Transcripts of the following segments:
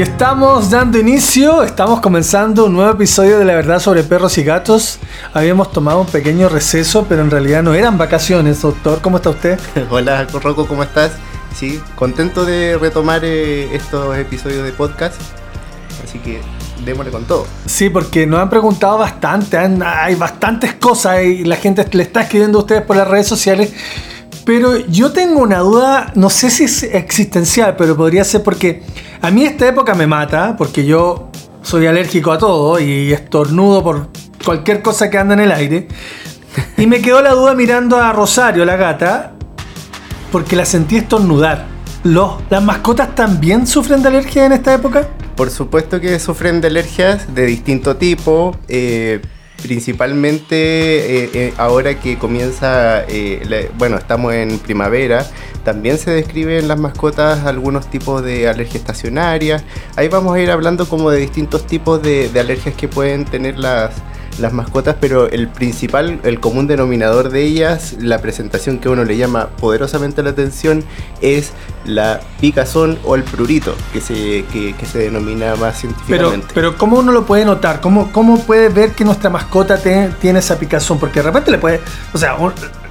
Y estamos dando inicio, estamos comenzando un nuevo episodio de La Verdad sobre Perros y Gatos. Habíamos tomado un pequeño receso, pero en realidad no eran vacaciones. Doctor, ¿cómo está usted? Hola, Rocco, ¿cómo estás? Sí, contento de retomar eh, estos episodios de podcast. Así que démosle con todo. Sí, porque nos han preguntado bastante, hay bastantes cosas y la gente le está escribiendo a ustedes por las redes sociales. Pero yo tengo una duda, no sé si es existencial, pero podría ser porque a mí esta época me mata, porque yo soy alérgico a todo y estornudo por cualquier cosa que anda en el aire. Y me quedó la duda mirando a Rosario, la gata, porque la sentí estornudar. ¿Los, ¿Las mascotas también sufren de alergia en esta época? Por supuesto que sufren de alergias de distinto tipo. Eh, principalmente eh, eh, ahora que comienza, bueno, estamos en primavera, también se describen las mascotas algunos tipos de alergia estacionaria. Ahí vamos a ir hablando como de distintos tipos de alergias que pueden tener las, las mascotas, pero el principal, el común denominador de ellas, la presentación que uno le llama poderosamente la atención, es la picazón o el prurito, que se, que, se denomina más científicamente. Pero, pero ¿cómo uno lo puede notar? ¿Cómo, cómo puede ver que nuestra mascota tiene esa picazón? Porque de repente le puede, o sea,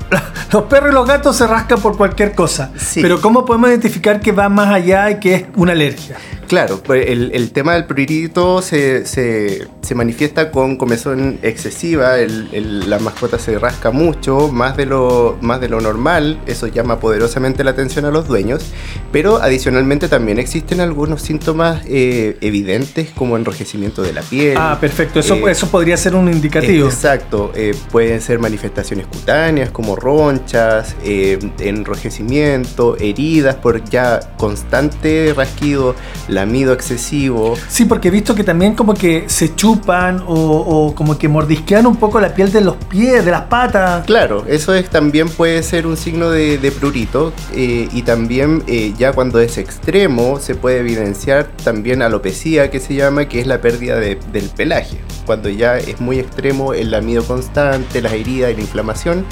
los perros y los gatos se rascan por cualquier cosa. Pero ¿cómo podemos identificar que va más allá y que es una alergia? Claro, pues el, tema del prurito se, se, manifiesta con comezón excesiva, la mascota se rasca mucho, más de, lo, más de lo normal, eso llama poderosamente la atención a los dueños, pero adicionalmente también existen algunos síntomas eh, evidentes como enrojecimiento de la piel. Ah, perfecto, eso, eh, eso podría ser un indicativo. exacto, eh, pueden ser manifestaciones cutáneas como ronchas, enrojecimiento, heridas por ya constante rasquido, lamido excesivo. Sí, porque he visto que también como que se chupan o, como que mordisquean un poco la piel de los pies, de las patas. Claro, eso es también puede ser un signo de, prurito eh, y también eh, ya cuando es extremo se puede evidenciar también alopecia que se llama, que es la pérdida del pelaje. Cuando ya es muy extremo el lamido constante, las heridas y la inflamación,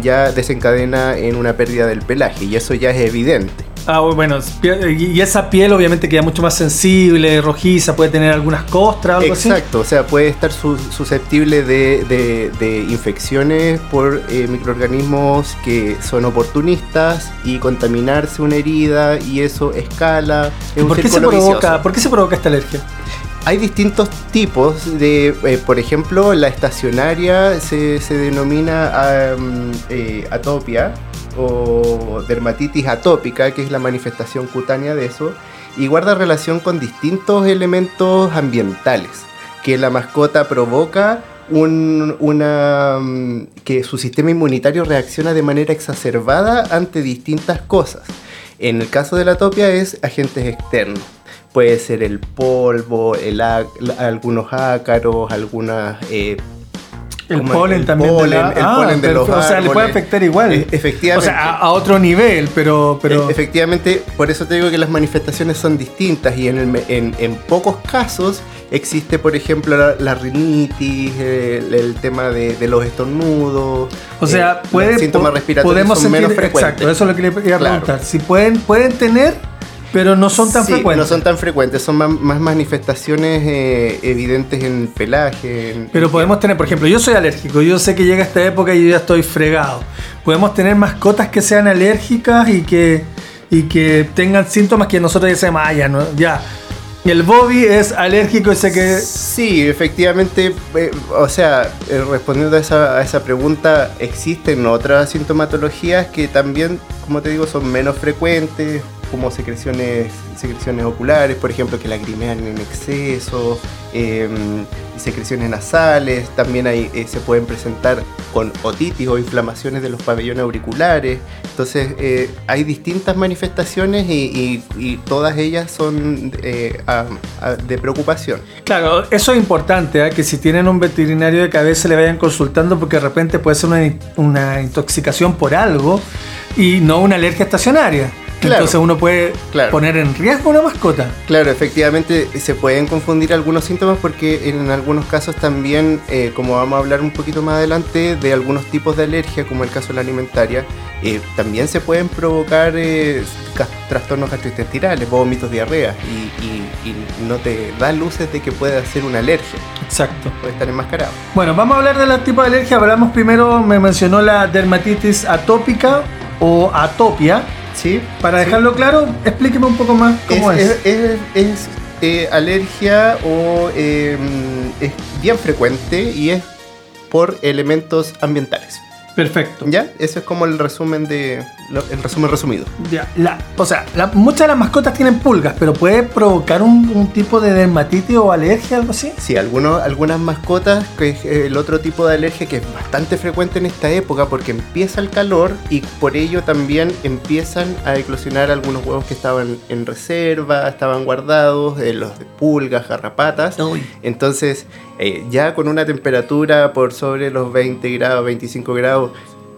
ya desencadena en una pérdida del pelaje y eso ya es evidente. Ah, bueno, y esa piel obviamente queda mucho más sensible, rojiza, puede tener algunas costras, algo así. Exacto, o sea, puede estar susceptible de, infecciones por eh, microorganismos que son oportunistas y contaminarse una herida y eso escala. ¿Por, qué se provoca, ¿Por qué se provoca esta alergia? Hay distintos tipos de, eh, por ejemplo, la estacionaria se, denomina eh, atopia o dermatitis atópica, que es la manifestación cutánea de eso, y guarda relación con distintos elementos ambientales que la mascota provoca una, mm, que su sistema inmunitario reacciona de manera exacerbada ante distintas cosas. En el caso de la atopia es agentes externos. Puede ser el polvo, el, algunos ácaros, algunas eh, el polen también. el ah, polen de los O sea, le puede afectar igual. E, efectivamente. O sea, a, otro nivel, pero, pero... E, efectivamente, por eso te digo que las manifestaciones son distintas y en, en, pocos casos existe, por ejemplo, la, rinitis, el, tema de, los estornudos. O sea, eh, puede, síntomas respiratorios son menos frecuentes. Exacto, eso es lo que le iba a preguntar. Si pueden, pueden tener pero no son tan frecuentes. No son tan frecuentes, son más, manifestaciones eh, evidentes en pelaje. Pero podemos tener, por ejemplo, yo soy alérgico, yo sé que llega esta época y yo ya estoy fregado. Podemos tener mascotas que sean alérgicas y que, y que tengan síntomas que nosotros sabemos, ah, ya, no, ya. El Bobby es alérgico y sé que... Sí, efectivamente, eh, o sea, eh, respondiendo a esa, a esa pregunta, existen otras sintomatologías que también, como te digo, son menos frecuentes, como secreciones, secreciones oculares, por ejemplo, que lagrimean en exceso, em, secreciones nasales, también eh, se pueden presentar con otitis o inflamaciones de los pabellones auriculares. Entonces, eh, hay distintas manifestaciones y, todas ellas son eh, de preocupación. Claro, eso es importante, que si tienen un veterinario de cabeza le vayan consultando porque de repente puede ser una, una intoxicación por algo y no una alergia estacionaria. Claro. Entonces uno puede Claro. poner en riesgo una mascota. Claro, efectivamente se pueden confundir algunos síntomas porque en algunos casos también, eh, como vamos a hablar un poquito más adelante, de algunos tipos de alergia, como el caso de la alimentaria, eh, también se pueden provocar eh, trastornos gastrointestinales, vómitos, diarrea, y, y- y no te da luces de que pueda ser una alergia, Exacto. puede estar enmascarado. Bueno, vamos a hablar de los tipos de alergia. Hablamos primero, me mencionó la dermatitis atópica o atopia. ¿Sí? Para dejarlo claro, explíqueme un poco más cómo es. es, es- es, eh, alergia o eh, es bien frecuente y es por elementos ambientales. Perfecto. ¿Ya? Ese es como el resumen de lo- el resumen resumido. Ya, la- o sea, la- muchas de las mascotas tienen pulgas, pero puede provocar un, un tipo de dermatitis o alergia, algo así. Sí, algunos, algunas mascotas, que es eh, el otro tipo de alergia que es bastante frecuente en esta época porque empieza el calor y por ello también empiezan a eclosionar algunos huevos que estaban en reserva, estaban guardados, eh, los de pulgas, garrapatas. Entonces, eh, ya con una temperatura por sobre los 20 grados, 25 grados,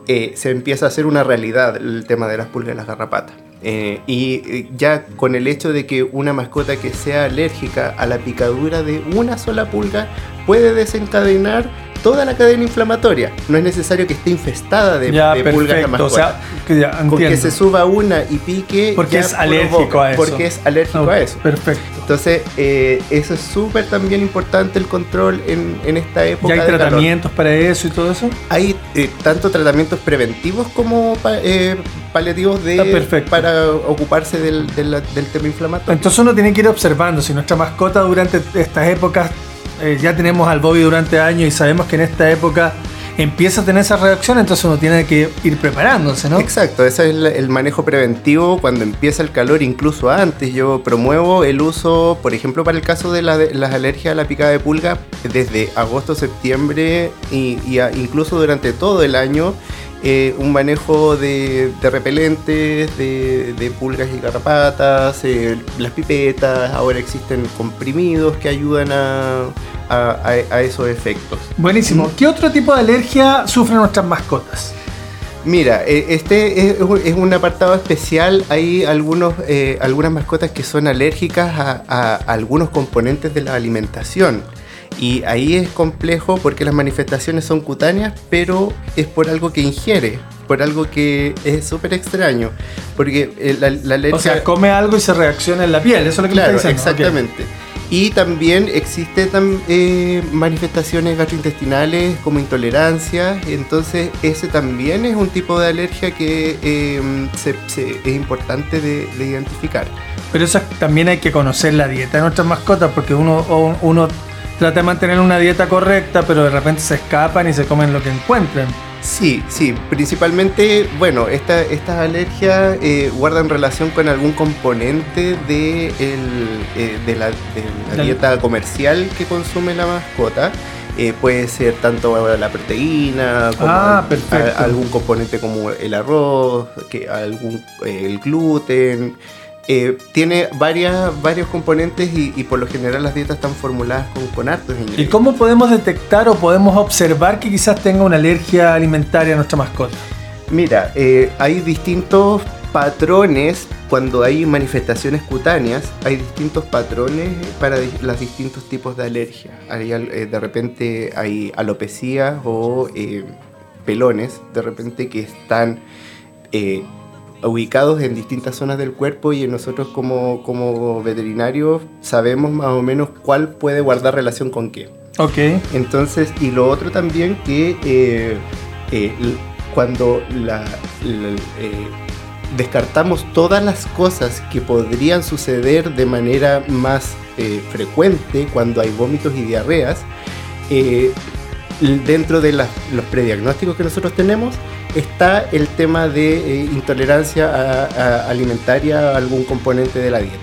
eh, se empieza a hacer una realidad el tema de las pulgas y las garrapatas. Eh, y eh, ya con el hecho de que una mascota que sea alérgica a la picadura de una sola pulga puede desencadenar toda la cadena inflamatoria. No es necesario que esté infestada de, ya, de pulgas la perfecto. O mascota. sea, que ya con que se suba una y pique. Porque es alérgico a eso. Porque es alérgico a eso. Perfecto. Entonces, eh, eso es súper también importante el control en, en esta época. ¿Ya hay de calor. tratamientos para eso y todo eso? Hay eh, tanto tratamientos preventivos como pa- eh, paliativos de, para ocuparse del, del- del tema inflamatorio. Entonces uno tiene que ir observando si nuestra mascota durante estas épocas, eh, ya tenemos al Bobby durante años y sabemos que en esta época empieza a tener esa reacción, entonces uno tiene que ir preparándose, ¿no? Exacto, ese es el manejo preventivo cuando empieza el calor, incluso antes. Yo promuevo el uso, por ejemplo, para el caso de, la- de las alergias a la picada de pulga, desde agosto, septiembre y, incluso durante todo el año, eh, un manejo de, de repelentes, de, de pulgas y garrapatas, eh, las pipetas, ahora existen comprimidos que ayudan a, a- a- a esos efectos. Buenísimo. ¿Qué otro tipo de alergia sufren nuestras mascotas? Mira, eh, este es, un- es un apartado especial. Hay algunos, eh, algunas mascotas que son alérgicas a, a algunos componentes de la alimentación. Y ahí es complejo porque las manifestaciones son cutáneas, pero es por algo que ingiere, por algo que es súper extraño. Porque eh, la, la alergia... O sea, come algo y se reacciona en la piel, eso es lo que me Claro, está diciendo. Exactamente. Y también existe tam- eh, manifestaciones gastrointestinales como intolerancia, entonces ese también es un tipo de alergia que eh, se- se- es importante de, de identificar. Pero eso es- también hay que conocer la dieta de nuestras mascotas porque uno, uno trata de mantener una dieta correcta, pero de repente se escapan y se comen lo que encuentren. Sí, sí, principalmente, bueno, esta- estas alergias eh, guardan relación con algún componente de, el, eh, de la, de la La- dieta comercial que consume la mascota. Eh, puede ser tanto la proteína como Ah, a- algún componente como el arroz, que algún, eh, el gluten. Eh, tiene varias, varios componentes y, y por lo general las dietas están formuladas con, con hartos ¿Y cómo podemos detectar o podemos observar que quizás tenga una alergia alimentaria a nuestra mascota? Mira, eh, hay distintos patrones cuando hay manifestaciones cutáneas, hay distintos patrones para los distintos tipos de alergia. Hay, eh, de repente hay alopecias o eh, pelones, de repente que están ubicados en distintas zonas del cuerpo y nosotros como, como veterinarios sabemos más o menos cuál puede guardar relación con qué. Ok. Entonces, y lo otro también que eh, eh, cuando la, la- eh, descartamos todas las cosas que podrían suceder de manera más frecuente cuando hay vómitos y diarreas, dentro de las- los prediagnósticos que nosotros tenemos está el tema de eh, intolerancia a- a- alimentaria a algún componente de la dieta.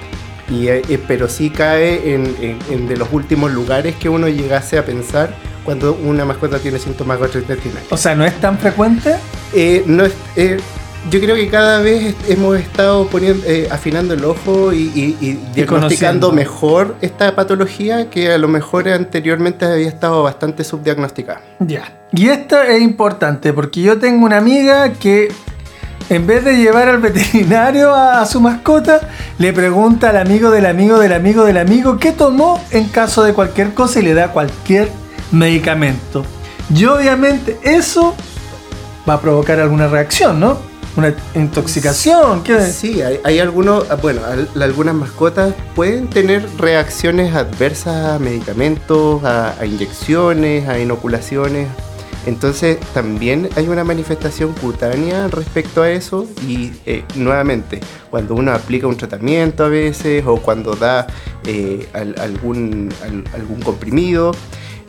Y, eh, pero sí cae en, en- en de los últimos lugares que uno llegase a pensar cuando una mascota tiene síntomas gastrointestinales. O sea, ¿no es tan frecuente? Eh, no es- yo creo que cada vez hemos estado poniendo, eh, afinando el ojo y, y- y diagnosticando mejor esta patología que a lo mejor anteriormente había estado bastante subdiagnosticada. Ya. Y esto es importante porque yo tengo una amiga que en vez de llevar al veterinario a, su mascota, le pregunta al amigo del amigo del amigo del amigo qué tomó en caso de cualquier cosa y le da cualquier medicamento. Y obviamente eso va a provocar alguna reacción, ¿no? Una intoxicación. ¿qué? Sí, hay, algunos, ah, bueno, algunas mascotas pueden tener reacciones adversas a medicamentos, a inyecciones, a inoculaciones, entonces también hay una manifestación cutánea respecto a eso y eh, nuevamente cuando uno aplica un tratamiento a veces o cuando da eh, algún, algún comprimido,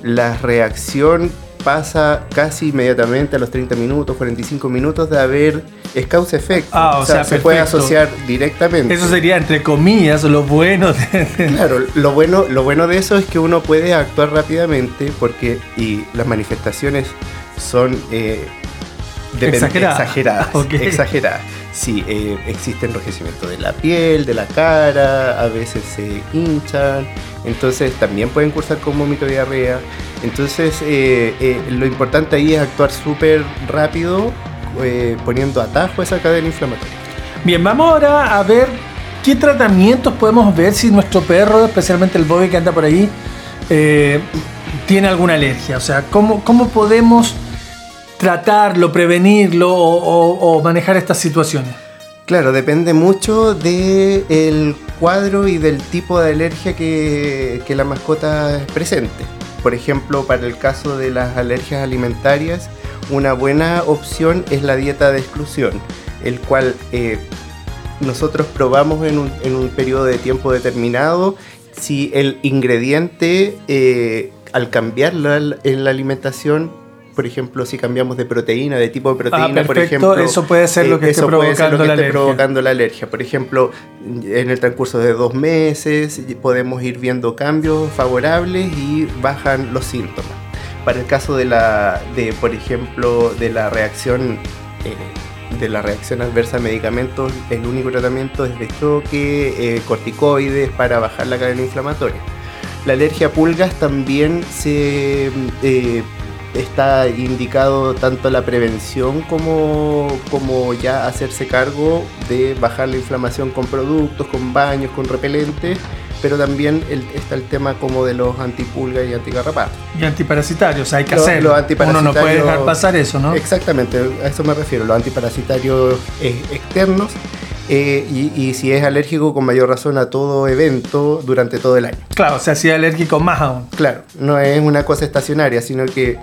la reacción pasa casi inmediatamente a los 30 minutos, 45 minutos de haber es causa efecto. Ah, o, sea, se puede asociar directamente. Eso sería entre comillas lo bueno. De... claro, lo bueno, lo bueno de eso es que uno puede actuar rápidamente porque y las manifestaciones son eh, exageradas. Exageradas. exageradas. Sí, eh, existe enrojecimiento de la piel, de la cara, a veces se hinchan, entonces también pueden cursar con vómito diarrea. Entonces eh, eh, lo importante ahí es actuar súper rápido, poniendo atajo a esa cadena inflamatoria. Bien, vamos ahora a ver qué tratamientos podemos ver si nuestro perro, especialmente el Bobby que anda por ahí, tiene alguna alergia. O sea, cómo, cómo podemos tratarlo, prevenirlo o, manejar estas situaciones? Claro, depende mucho del cuadro y del tipo de alergia que, la mascota presente. Por ejemplo, para el caso de las alergias alimentarias, una buena opción es la dieta de exclusión, el cual eh, nosotros probamos en un, periodo de tiempo determinado si el ingrediente eh, al cambiarlo en la alimentación por ejemplo, si cambiamos de proteína, de tipo de proteína, ah, por ejemplo. Eso puede ser lo que, esté, provocando la alergia. Por ejemplo, en el transcurso de dos meses podemos ir viendo cambios favorables y bajan los síntomas. Para el caso de la, de, por ejemplo, de la reacción. Eh, de la reacción adversa a medicamentos, el único tratamiento es de choque, eh, corticoides para bajar la cadena inflamatoria. La alergia a pulgas también se eh, está indicado tanto la prevención como, como ya hacerse cargo de bajar la inflamación con productos, con baños, con repelentes, pero también está el tema como de los antipulgas y antigarrapatos. Y antiparasitarios, hay que hacerlo. Uno no puede dejar pasar eso, ¿no? Exactamente, a eso me refiero, los antiparasitarios externos. Eh, y, y, si es alérgico con mayor razón a todo evento durante todo el año. Claro, o sea, si es alérgico más aún. Claro, no es una cosa estacionaria, sino que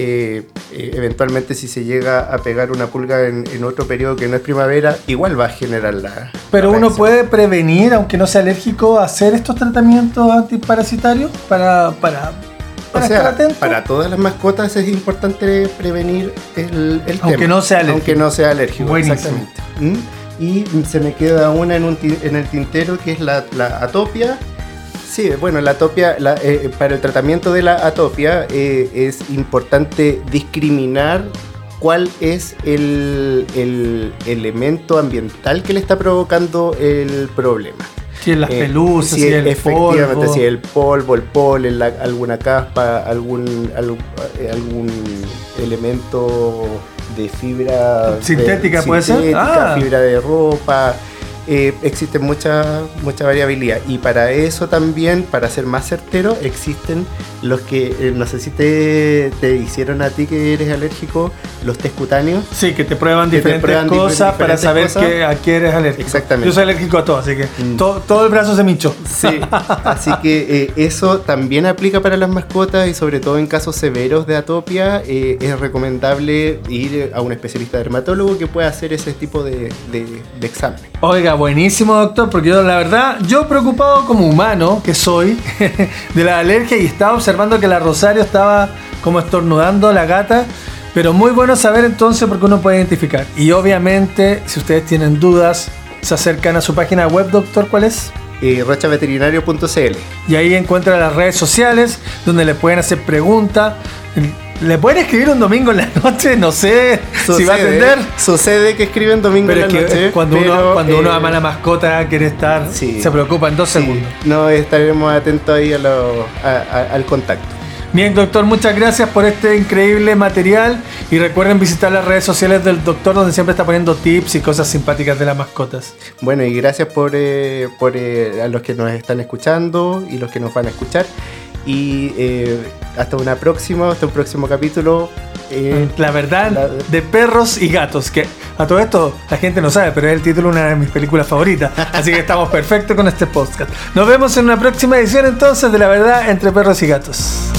eh, eh, eventualmente si se llega a pegar una pulga en, otro periodo que no es primavera, igual va a generar la... Pero uno puede prevenir, aunque no sea alérgico, hacer estos tratamientos antiparasitarios para... para para, o sea, para todas las mascotas es importante prevenir el, el aunque No sea alérgico. Aunque no sea alérgico. Exactamente. ¿Mm? Y se me queda una en, un, en el tintero que es la, la atopia Sí, bueno, la atopia, eh, para el tratamiento de la atopia eh, es importante discriminar cuál es el, elemento ambiental que le está provocando el problema. Si es las eh, pelusas, si, el efectivamente, polvo. si el polvo, el polen, alguna caspa, algún, algún, elemento de fibra sintética, puede ser, ah. fibra de ropa, eh, existe mucha, mucha variabilidad. Y para eso también, para ser más certero, existen los que, eh, no sé si te, hicieron a ti que eres alérgico, los test cutáneos. Sí, que te prueban diferentes cosas para saber Que, a qué eres alérgico. Exactamente. Yo soy alérgico a todo, así que mm. todo, el brazo se me hinchó. Sí, así que eh, eso también aplica para las mascotas y sobre todo en casos severos de atopia es recomendable ir a un especialista dermatólogo que pueda hacer ese tipo de, de, de examen. Oiga, buenísimo, doctor, porque yo, la verdad, yo preocupado como humano que soy de la alergia y estaba observando que la Rosario estaba como estornudando la gata. Pero muy bueno saber entonces porque uno puede identificar. Y obviamente, si ustedes tienen dudas, se acercan a su página web, doctor, ¿cuál es? Eh, rochaveterinario.cl. Y ahí encuentran las redes sociales donde le pueden hacer preguntas ¿Le pueden escribir un domingo en la noche? No sé si va a atender. Sucede que escriben domingo en la noche. Cuando, uno, cuando uno ama a la mascota, quiere estar, se preocupa en dos segundos. No, estaremos atentos ahí al contacto. Bien, doctor, muchas gracias por este increíble material y recuerden visitar las redes sociales del doctor donde siempre está poniendo tips y cosas simpáticas de las mascotas. Bueno, y gracias por, eh, por eh, a los que nos están escuchando y los que nos van a escuchar. Y eh, hasta una próxima, hasta un próximo capítulo. Eh, la verdad de perros y gatos, que a todo esto la gente no sabe, pero es el título de una de mis películas favoritas. Así que estamos perfectos con este podcast. Nos vemos en una próxima edición entonces de La verdad entre perros y gatos.